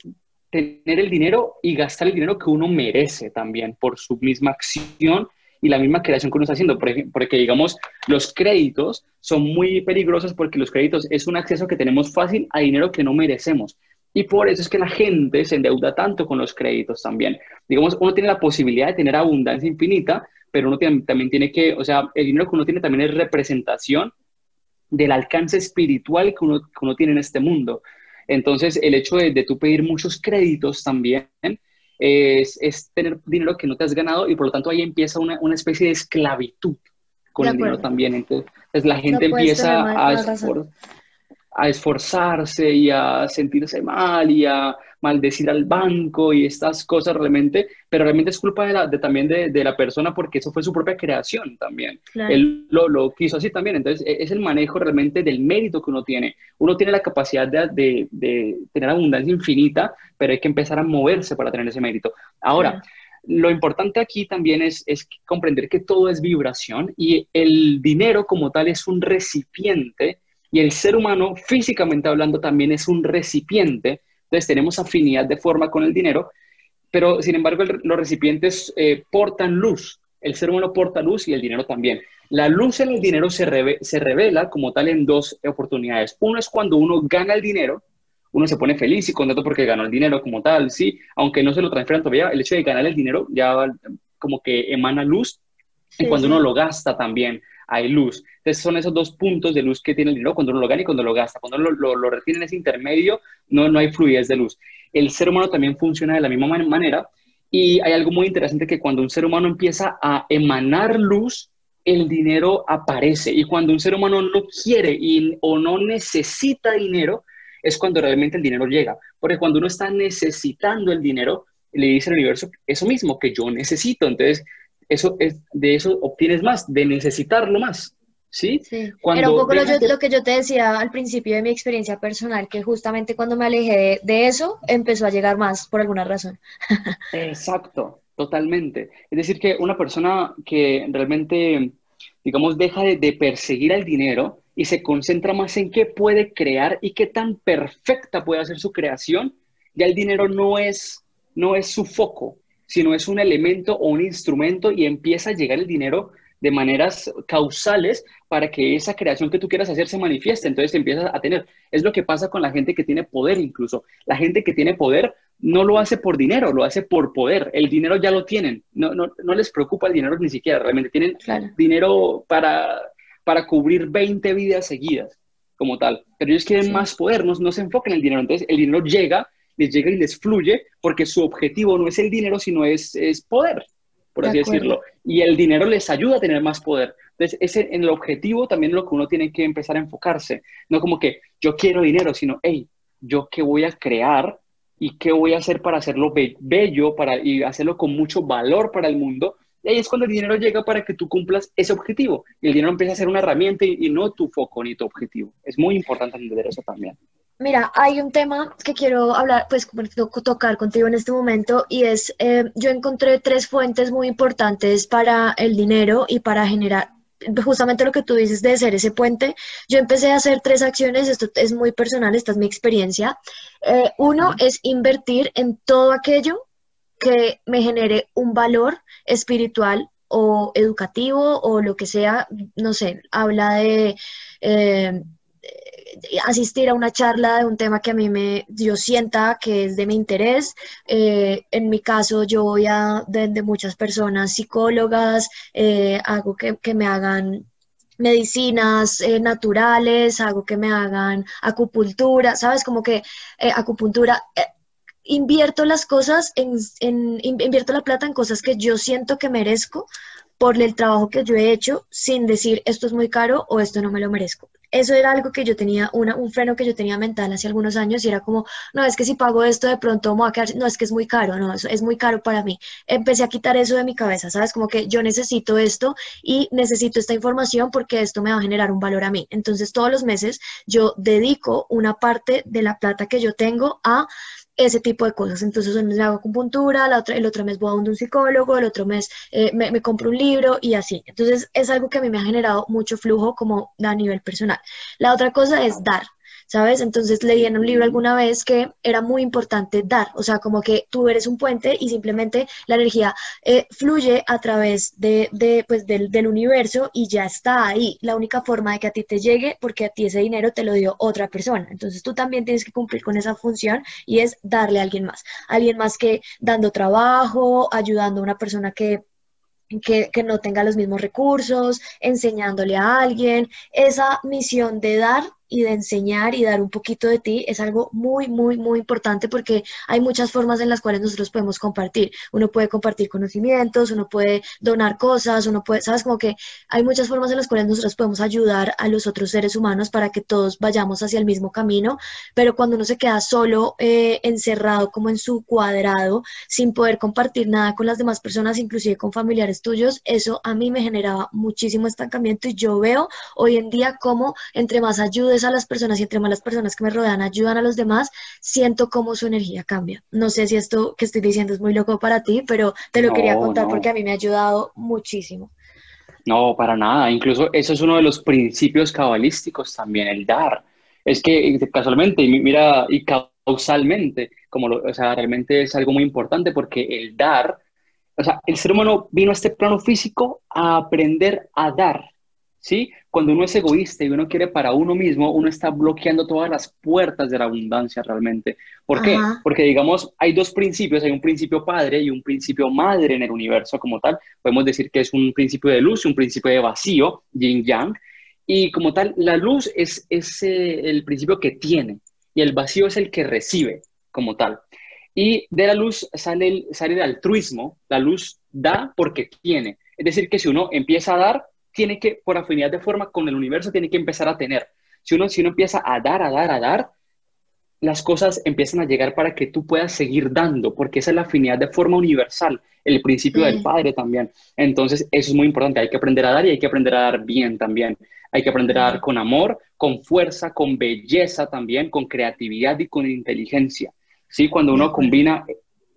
tener el dinero y gastar el dinero que uno merece también por su misma acción y la misma creación que uno está haciendo. Porque, digamos, los créditos son muy peligrosos porque los créditos es un acceso que tenemos fácil a dinero que no merecemos. Y por eso es que la gente se endeuda tanto con los créditos también. Digamos, uno tiene la posibilidad de tener abundancia infinita, pero uno también tiene que, o sea, el dinero que uno tiene también es representación del alcance espiritual que uno, que uno tiene en este mundo. Entonces, el hecho de, de tú pedir muchos créditos también es, es, tener dinero que no te has ganado y por lo tanto ahí empieza una, una especie de esclavitud con el dinero también. Entonces, la gente empieza a, a esforzarse y a sentirse mal y a maldecir al banco y estas cosas realmente, pero realmente es culpa de la, de, también de, de, la persona porque eso fue su propia creación también. Él lo, lo, quiso así también, entonces e, es el manejo realmente del mérito que uno tiene. Uno tiene la capacidad de, de tener abundancia infinita, pero hay que empezar a moverse para tener ese mérito. Ahora, lo importante aquí también es, es comprender que todo es vibración y el dinero como tal es un recipiente y el ser humano, físicamente hablando, también es un recipiente. Entonces tenemos afinidad de forma con el dinero, pero sin embargo los recipientes eh, portan luz. El ser humano porta luz y el dinero también. La luz en el dinero se, se revela como tal en dos oportunidades. Uno es cuando uno gana el dinero, uno se pone feliz y contento porque ganó el dinero como tal, sí, aunque no se lo transfieran todavía, el hecho de ganar el dinero ya como que emana luz y cuando uno lo gasta también hay luz. Entonces son esos dos puntos de luz que tiene el dinero cuando uno lo gana y cuando lo gasta. Cuando lo, retiene en ese intermedio, no, no hay fluidez de luz. El ser humano también funciona de la misma manera y hay algo muy interesante que cuando un ser humano empieza a emanar luz, el dinero aparece. Y cuando un ser humano no quiere y, o no necesita dinero, es cuando realmente el dinero llega. Porque cuando uno está necesitando el dinero, le dice al universo eso mismo, que yo necesito. Entonces, eso es, de eso obtienes más, de necesitarlo más. ¿Sí? sí. Era un poco lo, que yo te decía al principio de mi experiencia personal, que justamente cuando me alejé de, eso, empezó a llegar más por alguna razón. Exacto, totalmente. Es decir, que una persona que realmente, digamos, deja de, de perseguir al dinero y se concentra más en qué puede crear y qué tan perfecta puede hacer su creación, ya el dinero no es, no es su foco, sino es un elemento o un instrumento y empieza a llegar el dinero de maneras causales para que esa creación que tú quieras hacer se manifieste. Entonces empiezas a tener. Es lo que pasa con la gente que tiene poder incluso. La gente que tiene poder no lo hace por dinero, lo hace por poder. El dinero ya lo tienen. No, no, no les preocupa el dinero ni siquiera. Realmente tienen dinero para, para cubrir 20 vidas seguidas como tal. Pero ellos quieren más poder, no, no se enfocan en el dinero. Entonces el dinero llega les llega y les fluye porque su objetivo no es el dinero, sino es, es poder, por así decirlo. Y el dinero les ayuda a tener más poder. Entonces, ese, en el objetivo también lo que uno tiene que empezar a enfocarse. No como que yo quiero dinero, sino, hey, ¿yo qué voy a crear? ¿Y qué voy a hacer para hacerlo bello para, y hacerlo con mucho valor para el mundo? Y ahí es cuando el dinero llega para que tú cumplas ese objetivo. Y el dinero empieza a ser una herramienta y, y no tu foco ni tu objetivo. Es muy importante entender eso también. Mira, hay un tema que quiero hablar, pues tocar contigo en este momento y es, eh, yo encontré tres fuentes muy importantes para el dinero y para generar justamente lo que tú dices de ser ese puente. Yo empecé a hacer tres acciones, esto es muy personal, esta es mi experiencia. Eh, uno es invertir en todo aquello que me genere un valor espiritual o educativo o lo que sea, no sé, habla de... Eh, asistir a una charla de un tema que a mí me, yo sienta que es de mi interés. Eh, en mi caso, yo voy a de, muchas personas, psicólogas, eh, hago que, que, me hagan medicinas eh, naturales, hago que me hagan acupuntura, ¿sabes? Como que acupuntura invierto las cosas, en, en, invierto la plata en cosas que yo siento que merezco por el trabajo que yo he hecho sin decir esto es muy caro o esto no me lo merezco. Eso era algo que yo tenía, una, un freno que yo tenía mental hace algunos años y era como, no, es que si pago esto de pronto me no, es que es muy caro, no, eso es muy caro para mí. Empecé a quitar eso de mi cabeza, ¿sabes? Como que yo necesito esto y necesito esta información porque esto me va a generar un valor a mí. Entonces todos los meses yo dedico una parte de la plata que yo tengo a ese tipo de cosas. Entonces, un mes me hago acupuntura, la otra, el otro mes voy a un psicólogo, el otro mes eh, me, compro un libro y así. Entonces, es algo que a mí me ha generado mucho flujo como a nivel personal. La otra cosa es dar. ¿Sabes? Entonces leí en un libro alguna vez que era muy importante dar, o sea, como que tú eres un puente y simplemente la energía eh, fluye a través de, de pues, del, del, universo y ya está ahí. La única forma de que a ti te llegue, porque a ti ese dinero te lo dio otra persona. Entonces tú también tienes que cumplir con esa función y es darle a alguien más. Alguien más que dando trabajo, ayudando a una persona que que, que, no tenga los mismos recursos, enseñándole a alguien. Esa misión de dar y de enseñar y dar un poquito de ti es algo muy, muy, muy importante porque hay muchas formas en las cuales nosotros podemos compartir. Uno puede compartir conocimientos, uno puede donar cosas, uno puede, sabes, como que hay muchas formas en las cuales nosotros podemos ayudar a los otros seres humanos para que todos vayamos hacia el mismo camino, pero cuando uno se queda solo, eh, encerrado como en su cuadrado, sin poder compartir nada con las demás personas, inclusive con familiares tuyos, eso a mí me generaba muchísimo estancamiento y yo veo hoy en día como entre más ayudes a las personas y entre más las personas que me rodean ayudan a los demás, siento cómo su energía cambia. No sé si esto que estoy diciendo es muy loco para ti, pero te lo quería contar porque a mí me ha ayudado muchísimo. No, para nada. Incluso eso es uno de los principios cabalísticos también, el dar. Es que casualmente, mira, y causalmente, como lo, o sea, realmente es algo muy importante porque el dar, o sea, el ser humano vino a este plano físico a aprender a dar, ¿sí? Cuando uno es egoísta y uno quiere para uno mismo, uno está bloqueando todas las puertas de la abundancia realmente. ¿Por qué? Porque digamos, hay dos principios, hay un principio padre y un principio madre en el universo como tal. Podemos decir que es un principio de luz y un principio de vacío, yin yang. Y como tal, la luz es, es eh, el principio que tiene y el vacío es el que recibe como tal. Y de la luz sale el, sale el altruismo, la luz da porque tiene. Es decir, que si uno empieza a dar, tiene que, por afinidad de forma con el universo, tiene que empezar a tener. Si uno, si uno empieza a dar, a dar, a dar, las cosas empiezan a llegar para que tú puedas seguir dando, porque esa es la afinidad de forma universal, el principio del Padre también. Entonces, eso es muy importante, hay que aprender a dar y hay que aprender a dar bien también. Hay que aprender a dar con amor, con fuerza, con belleza también, con creatividad y con inteligencia. ¿Sí? Cuando uno combina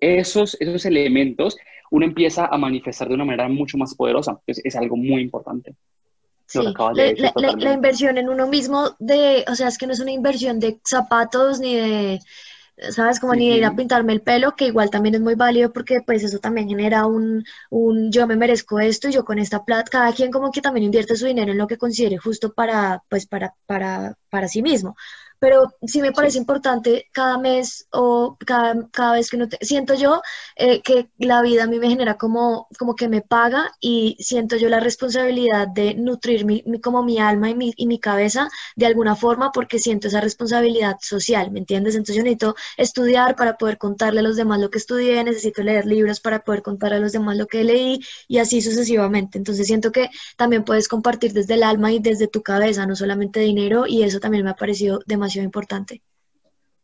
esos, esos elementos, uno empieza a manifestar de una manera mucho más poderosa. Es, es algo muy importante. Sí, la, inversión en uno mismo, de, o sea, es que no es una inversión de zapatos ni de, ¿sabes? Como ni de ir a pintarme el pelo, que igual también es muy válido porque pues eso también genera un, un yo me merezco esto y yo con esta plata, cada quien como que también invierte su dinero en lo que considere justo para, pues para, para, para sí mismo pero sí me parece importante cada mes o cada, cada vez que uno siento yo eh, que la vida a mí me genera como, como que me paga y siento yo la responsabilidad de nutrir mi, como mi alma y mi, y mi cabeza de alguna forma porque siento esa responsabilidad social, ¿me entiendes? Entonces yo necesito estudiar para poder contarle a los demás lo que estudié, necesito leer libros para poder contarle a los demás lo que leí y así sucesivamente. Entonces siento que también puedes compartir desde el alma y desde tu cabeza, no solamente dinero y eso también me ha parecido demasiado importante.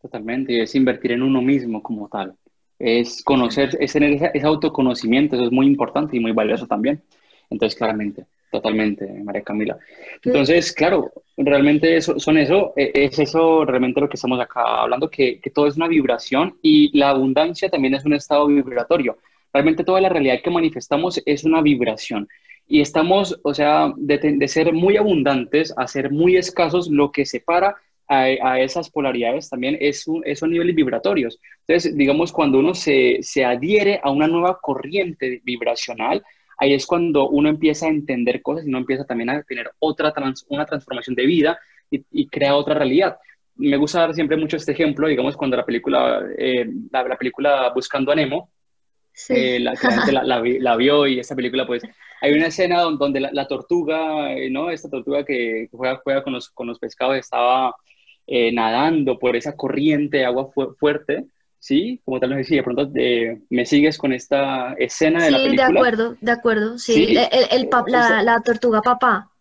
Totalmente, es invertir en uno mismo como tal. Es conocer, es tener ese, autoconocimiento, eso es muy importante y muy valioso también. Entonces, claramente, totalmente, María Camila. Entonces, claro, realmente eso, son eso, e, es eso realmente lo que estamos acá hablando, que, que todo es una vibración y la abundancia también es un estado vibratorio. Realmente toda la realidad que manifestamos es una vibración y estamos, o sea, de, de, ser muy abundantes a ser muy escasos, lo que separa a, esas polaridades también es un, son niveles vibratorios. Entonces, digamos, cuando uno se, se adhiere a una nueva corriente vibracional, ahí es cuando uno empieza a entender cosas y uno empieza también a tener otra una transformación de vida y, crea otra realidad. Me gusta dar siempre mucho este ejemplo, digamos, cuando la película, eh, la, película Buscando a Nemo, eh, la, gente la, la, vio y esta película, pues, hay una escena donde, la, tortuga, eh, ¿no? Esta tortuga que juega, juega con, los, con los pescados estaba eh, nadando por esa corriente de agua fuerte, ¿sí? Como tal nos decía, de pronto eh, me sigues con esta escena de la película. Sí, de acuerdo, de acuerdo, sí. El, la, tortuga papá.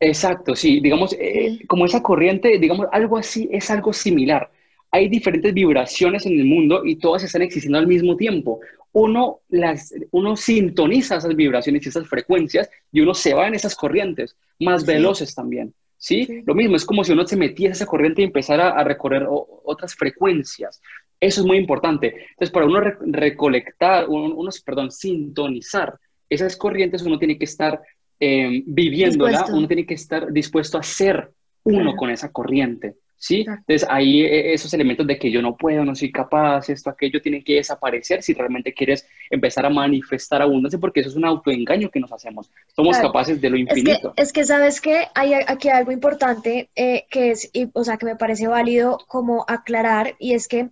Exacto, sí, digamos, eh, como esa corriente, digamos, algo así es algo similar. Hay diferentes vibraciones en el mundo y todas están existiendo al mismo tiempo. Uno, las, uno sintoniza esas vibraciones y esas frecuencias y uno se va en esas corrientes, más veloces también. ¿Sí? Lo mismo, es como si uno se metiera en esa corriente y empezara a recorrer otras frecuencias. Eso es muy importante. Entonces, para uno recolectar, uno, perdón, sintonizar esas corrientes, uno tiene que estar eh, viviéndola, uno tiene que estar dispuesto a ser uno con esa corriente, ¿sí? Entonces ahí eh, esos elementos de que yo no puedo, no soy capaz, esto, aquello, tienen que desaparecer si realmente quieres empezar a manifestar abundancia, porque eso es un autoengaño que nos hacemos. Somos capaces de lo infinito. Es que, sabes que hay aquí algo importante eh, que es, o sea, que me parece válido como aclarar, y es que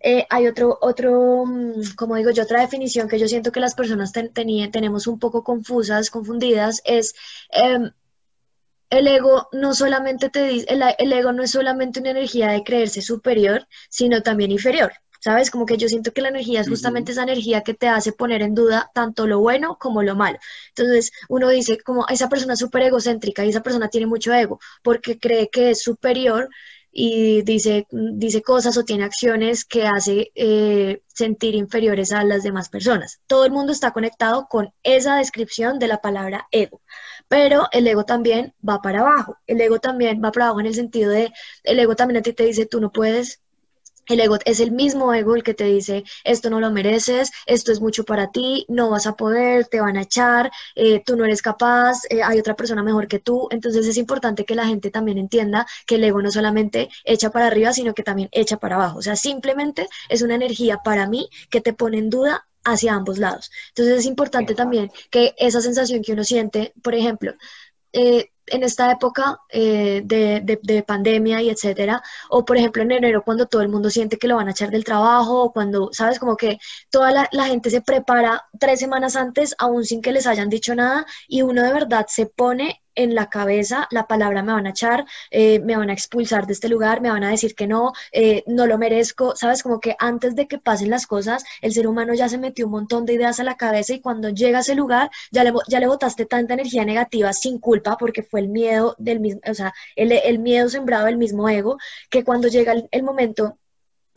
eh, hay otro, otro, mm, como digo yo, otra definición que yo siento que las personas tenemos un poco confusas, confundidas, es em, el ego no solamente te dice, el, ego no es solamente una energía de creerse superior, sino también inferior. ¿Sabes? Como que yo siento que la energía es justamente esa energía que te hace poner en duda tanto lo bueno como lo malo. Entonces, uno dice, como esa persona es súper egocéntrica y esa persona tiene mucho ego porque cree que es superior y dice, dice cosas o tiene acciones que hace eh, sentir inferiores a las demás personas. Todo el mundo está conectado con esa descripción de la palabra ego. Pero el ego también va para abajo. El ego también va para abajo en el sentido de, el ego también a ti te dice, tú no puedes, el ego es el mismo ego el que te dice, esto no lo mereces, esto es mucho para ti, no vas a poder, te van a echar, eh, tú no eres capaz, eh, hay otra persona mejor que tú. Entonces es importante que la gente también entienda que el ego no solamente echa para arriba, sino que también echa para abajo. O sea, simplemente es una energía para mí que te pone en duda hacia ambos lados. Entonces es importante también que esa sensación que uno siente, por ejemplo, eh, en esta época eh, de, pandemia y etcétera, o por ejemplo en enero cuando todo el mundo siente que lo van a echar del trabajo, o cuando, sabes, como que toda la, la, gente se prepara tres semanas antes, aún sin que les hayan dicho nada, y uno de verdad se pone en la cabeza la palabra me van a echar, eh, me van a expulsar de este lugar, me van a decir que no, eh, no lo merezco, sabes, como que antes de que pasen las cosas, el ser humano ya se metió un montón de ideas a la cabeza y cuando llega a ese lugar ya le, ya le botaste tanta energía negativa sin culpa porque fue el miedo del mismo, o sea, el, el miedo sembrado del mismo ego, que cuando llega el momento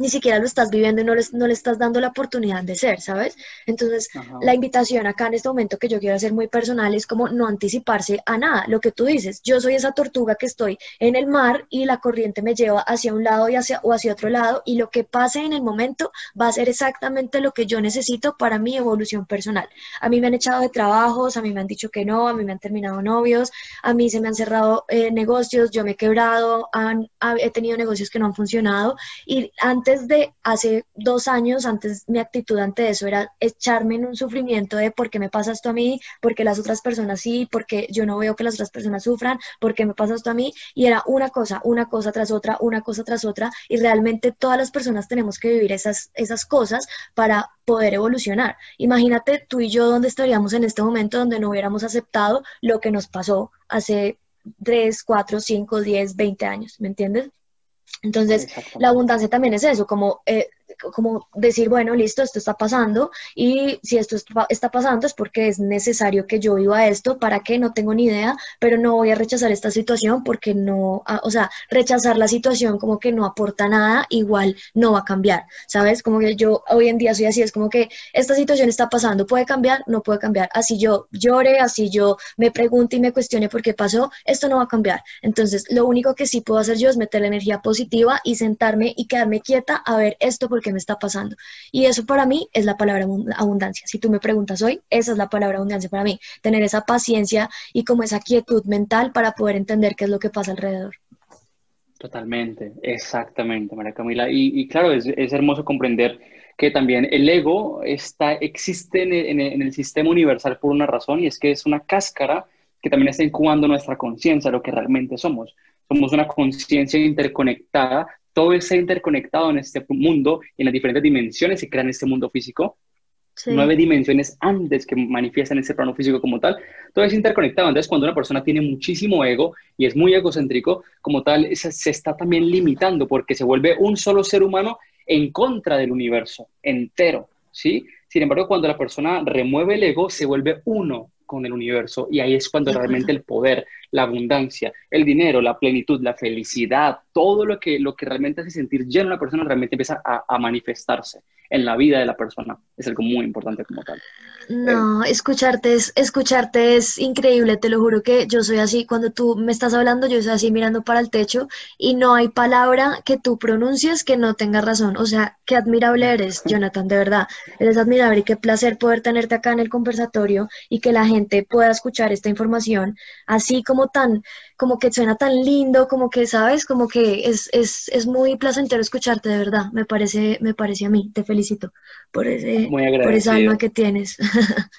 ni siquiera lo estás viviendo y no, no le estás dando la oportunidad de ser, ¿sabes? Entonces, la invitación acá en este momento que yo quiero hacer muy personal es como no anticiparse a nada. Lo que tú dices, yo soy esa tortuga que estoy en el mar y la corriente me lleva hacia un lado y hacia, o hacia otro lado y lo que pase en el momento va a ser exactamente lo que yo necesito para mi evolución personal. A mí me han echado de trabajos, a mí me han dicho que no, a mí me han terminado novios, a mí se me han cerrado eh, negocios, yo me he quebrado, han, he tenido negocios que no han funcionado y antes de hace dos años, antes mi actitud ante eso era echarme en un sufrimiento de por qué me pasa esto a mí, por qué las otras personas sí, porque yo no veo que las otras personas sufran, por qué me pasa esto a mí. Y era una cosa, una cosa tras otra, una cosa tras otra. Y realmente todas las personas tenemos que vivir esas, esas cosas para poder evolucionar. Imagínate tú y yo dónde estaríamos en este momento donde no hubiéramos aceptado lo que nos pasó hace 3, 4, 5, 10, 20 años, ¿me entiendes? Entonces, la abundancia también es eso, como eh, como decir, bueno, listo, esto está pasando y si esto está pasando es porque es necesario que yo viva esto, para que no tengo ni idea, pero no voy a rechazar esta situación porque no, ah, o sea, rechazar la situación como que no aporta nada, igual no va a cambiar, ¿sabes? Como que yo hoy en día soy así, es como que esta situación está pasando, puede cambiar, no puede cambiar, así yo llore, así yo me pregunte y me cuestione por qué pasó, esto no va a cambiar. Entonces, lo único que sí puedo hacer yo es meter la energía positiva y sentarme y quedarme quieta a ver esto porque me está pasando. Y eso para mí es la palabra abundancia. Si tú me preguntas hoy, esa es la palabra abundancia para mí. Tener esa paciencia y como esa quietud mental para poder entender qué es lo que pasa alrededor. Totalmente, exactamente, María Camila. Y, claro, es, hermoso comprender que también el ego está, existe en el sistema universal por una razón y es que es una cáscara que también está incubando nuestra conciencia, lo que realmente somos. Somos una conciencia interconectada todo está interconectado en este mundo y en las diferentes dimensiones que crean este mundo físico. Nueve dimensiones antes que manifiestan ese plano físico como tal. Todo es interconectado. Entonces, cuando una persona tiene muchísimo ego y es muy egocéntrico, como tal, se, se está también limitando porque se vuelve un solo ser humano en contra del universo entero. ¿sí? Sin embargo, cuando la persona remueve el ego, se vuelve uno con el universo y ahí es cuando realmente el poder, la abundancia, el dinero, la plenitud, la felicidad, todo lo que, lo que realmente hace sentir lleno a la persona realmente empieza a, a manifestarse en la vida de la persona. Es algo muy importante como tal. No, escucharte es, escucharte es increíble, te lo juro que yo soy así, cuando tú me estás hablando, yo soy así mirando para el techo y no hay palabra que tú pronuncies que no tenga razón. O sea, qué admirable eres, Jonathan, de verdad. Eres admirable y qué placer poder tenerte acá en el conversatorio y que la gente pueda escuchar esta información, así como como tan, como que suena tan lindo, como que, ¿sabes? Como que es, es, es muy placentero escucharte, de verdad, me parece, me parece a mí, te felicito por, ese, por esa alma que tienes.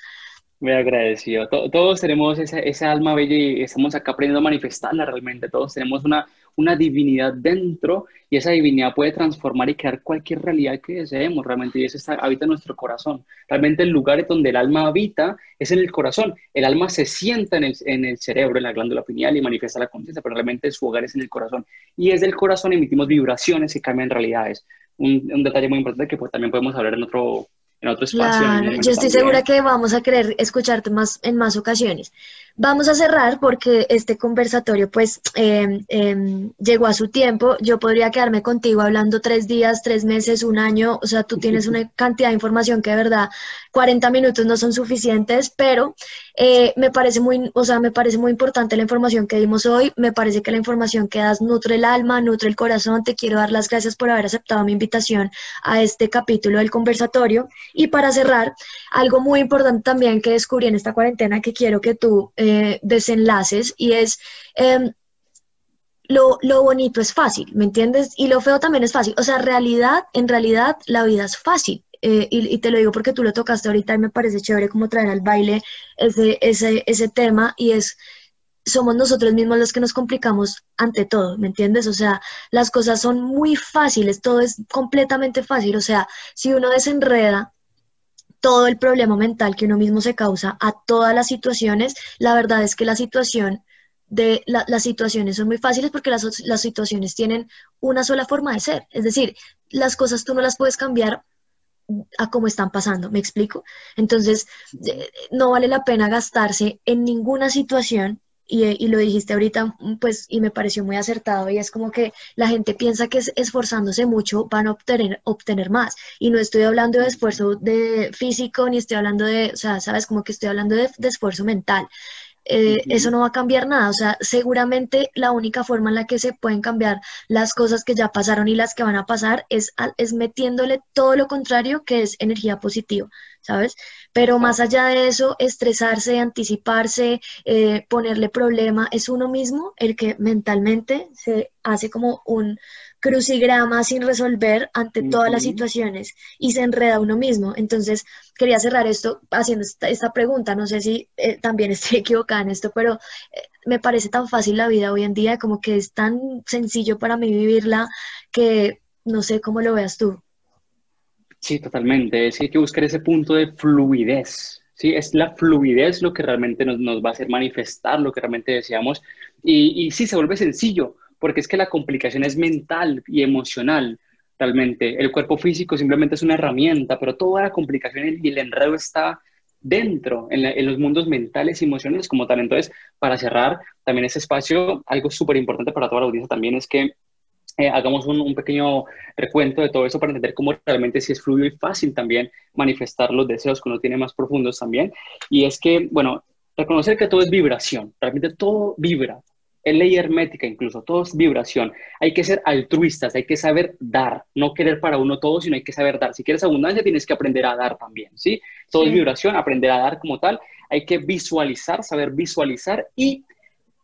Muy agradecido. Todos tenemos esa, esa, alma bella y estamos acá aprendiendo a manifestarla realmente. Todos tenemos una, una divinidad dentro y esa divinidad puede transformar y crear cualquier realidad que deseemos realmente y eso está, habita en nuestro corazón. Realmente el lugar donde el alma habita es en el corazón. El alma se sienta en el, en el cerebro, en la glándula pineal y manifiesta la conciencia, pero realmente su hogar es en el corazón. Y desde el corazón emitimos vibraciones y cambian realidades. Un, un detalle muy importante que pues, también podemos hablar en otro, en otro espacio. Claro, yo estoy segura que vamos a querer escucharte más en más ocasiones. Vamos a cerrar porque este conversatorio pues em, llegó a su tiempo. Yo podría quedarme contigo hablando tres días, tres meses, un año. O sea, tú tienes una cantidad de información que de verdad 40 minutos no son suficientes, pero eh, me parece muy, o sea, me parece muy importante la información que dimos hoy. Me parece que la información que das nutre el alma, nutre el corazón. Te quiero dar las gracias por haber aceptado mi invitación a este capítulo del conversatorio. Y para cerrar, algo muy importante también que descubrí en esta cuarentena que quiero que tú eh, desenlaces y es... Em, lo, lo, bonito es fácil, ¿me entiendes? Y lo feo también es fácil. O sea, realidad, en realidad la vida es fácil. Eh, y, te lo digo porque tú lo tocaste ahorita y me parece chévere como traer al baile ese, ese, ese tema y es, somos nosotros mismos los que nos complicamos ante todo, ¿me entiendes? O sea, las cosas son muy fáciles, todo es completamente fácil, o sea, si uno desenreda todo el problema mental que uno mismo se causa a todas las situaciones, la verdad es que la situación de las situaciones son muy fáciles porque las, las situaciones tienen una sola forma de ser. Es decir, las cosas tú no las puedes cambiar a cómo están pasando, ¿me explico? Entonces, eh, no vale la pena gastarse en ninguna situación y, lo dijiste ahorita, pues, y me pareció muy acertado, y es como que la gente piensa que esforzándose mucho van a obtener, obtener más, y no estoy hablando de esfuerzo de físico, ni estoy hablando de, o sea, sabes, como que estoy hablando de, de esfuerzo mental. Eh, eso no va a cambiar nada. O sea, seguramente la única forma en la que se pueden cambiar las cosas que ya pasaron y las que van a pasar es, es metiéndole todo lo contrario que es energía positiva, ¿sabes? Pero más allá de eso, estresarse, anticiparse, eh, ponerle problema, es uno mismo el que mentalmente se hace como un, crucigrama sin resolver ante todas las situaciones y se enreda uno mismo. Entonces, quería cerrar esto haciendo esta, pregunta. No sé si eh, también estoy equivocada en esto, pero eh, me parece tan fácil la vida hoy en día, como que es tan sencillo para mí vivirla que no sé cómo lo veas tú. Sí, totalmente. Sí, hay que buscar ese punto de fluidez. Sí, es la fluidez lo que realmente nos, va a hacer manifestar lo que realmente deseamos. Y, y sí, se vuelve sencillo porque es que la complicación es mental y emocional realmente. El cuerpo físico simplemente es una herramienta, pero toda la complicación y el enredo está dentro, en, los mundos mentales y emocionales como tal. Entonces, para cerrar también ese espacio, algo súper importante para toda la audiencia también es que eh, hagamos un, un, pequeño recuento de todo eso para entender cómo realmente si es fluido y fácil también manifestar los deseos que uno tiene más profundos también. Y es que, bueno, reconocer que todo es vibración, realmente todo vibra, es ley hermética incluso, todo es vibración. Hay que ser altruistas, hay que saber dar, no querer para uno todo, sino hay que saber dar. Si quieres abundancia, tienes que aprender a dar también, ¿sí? Todo es vibración, aprender a dar como tal. Hay que visualizar, saber visualizar y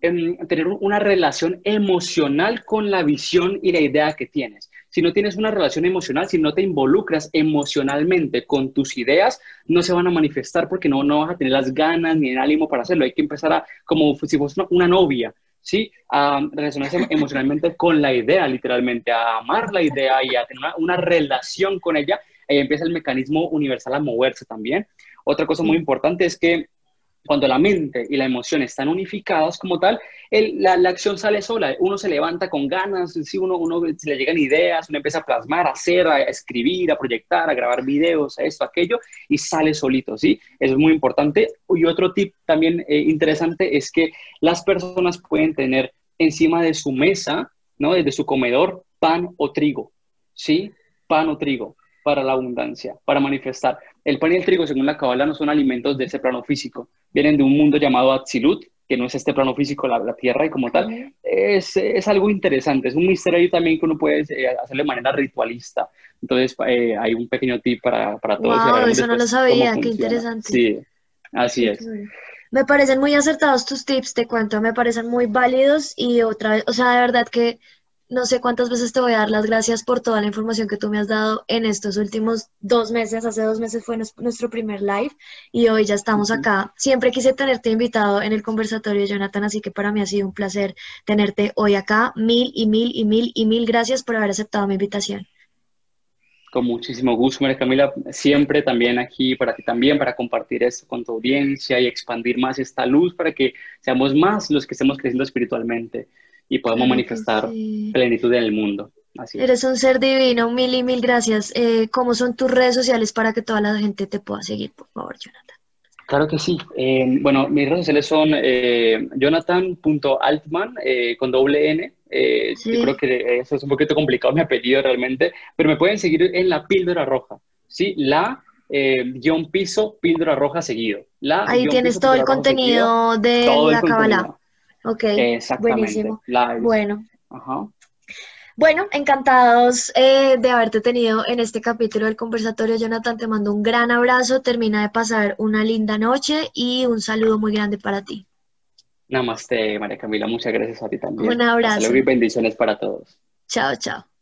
em, tener una relación emocional con la visión y la idea que tienes. Si no tienes una relación emocional, si no te involucras emocionalmente con tus ideas, no se van a manifestar porque no, no vas a tener las ganas ni el ánimo para hacerlo. Hay que empezar a, como si fuese una novia, ¿sí? A relacionarse emocionalmente con la idea, literalmente, a amar la idea y a tener una, relación con ella. Ahí empieza el mecanismo universal a moverse también. Otra cosa muy importante es que cuando la mente y la emoción están unificadas como tal, la, acción sale sola, uno se levanta con ganas, si uno, le llegan ideas, uno empieza a plasmar, a hacer, a escribir, a proyectar, a grabar videos, a esto, aquello, y sale solito, ¿sí? Eso es muy importante. Y otro tip también eh, interesante es que las personas pueden tener encima de su mesa, ¿no? Desde su comedor, pan o trigo, ¿sí? Pan o trigo para la abundancia, para manifestar. El pan y el trigo, según la Kabbalah, no son alimentos de ese plano físico. Vienen de un mundo llamado Atzilut, que no es este plano físico, la, tierra y como tal. Es, es, algo interesante, es un misterio también que uno puede eh, hacerlo de manera ritualista. Entonces, eh, hay un pequeño tip para, para todos. Wow, eso no lo sabía, qué interesante. Sí, así es. Me parecen muy acertados tus tips, te cuento, me parecen muy válidos y otra vez, o sea, de verdad que no sé cuántas veces te voy a dar las gracias por toda la información que tú me has dado en estos últimos dos meses. Hace dos meses fue nuestro primer live y hoy ya estamos acá. Siempre quise tenerte invitado en el conversatorio, Jonathan, así que para mí ha sido un placer tenerte hoy acá. Mil y mil y mil y mil gracias por haber aceptado mi invitación. Con muchísimo gusto, María Camila, siempre también aquí para ti también, para compartir esto con tu audiencia y expandir más esta luz para que seamos más los que estemos creciendo espiritualmente y podamos manifestar plenitud en el mundo. Así Eres un ser divino, mil y mil gracias. Eh, ¿Cómo son tus redes sociales para que toda la gente te pueda seguir, por favor, Jonathan? Claro que sí. Eh, bueno, mis redes sociales son eh, jonathan.altman eh, con doble N. Yo creo que eso es un poquito complicado mi apellido realmente, pero me pueden seguir en la píldora roja. Sí, la guion piso píldora roja seguido. La, Ahí tienes todo el contenido de la Kabbalah. Ok, buenísimo. Bueno. Bueno, encantados eh, de haberte tenido en este capítulo del conversatorio, Jonathan. Te mando un gran abrazo, termina de pasar una linda noche y un saludo muy grande para ti. Namaste, María Camila, muchas gracias a ti también. Un abrazo. Saludos y bendiciones para todos. Chao, chao.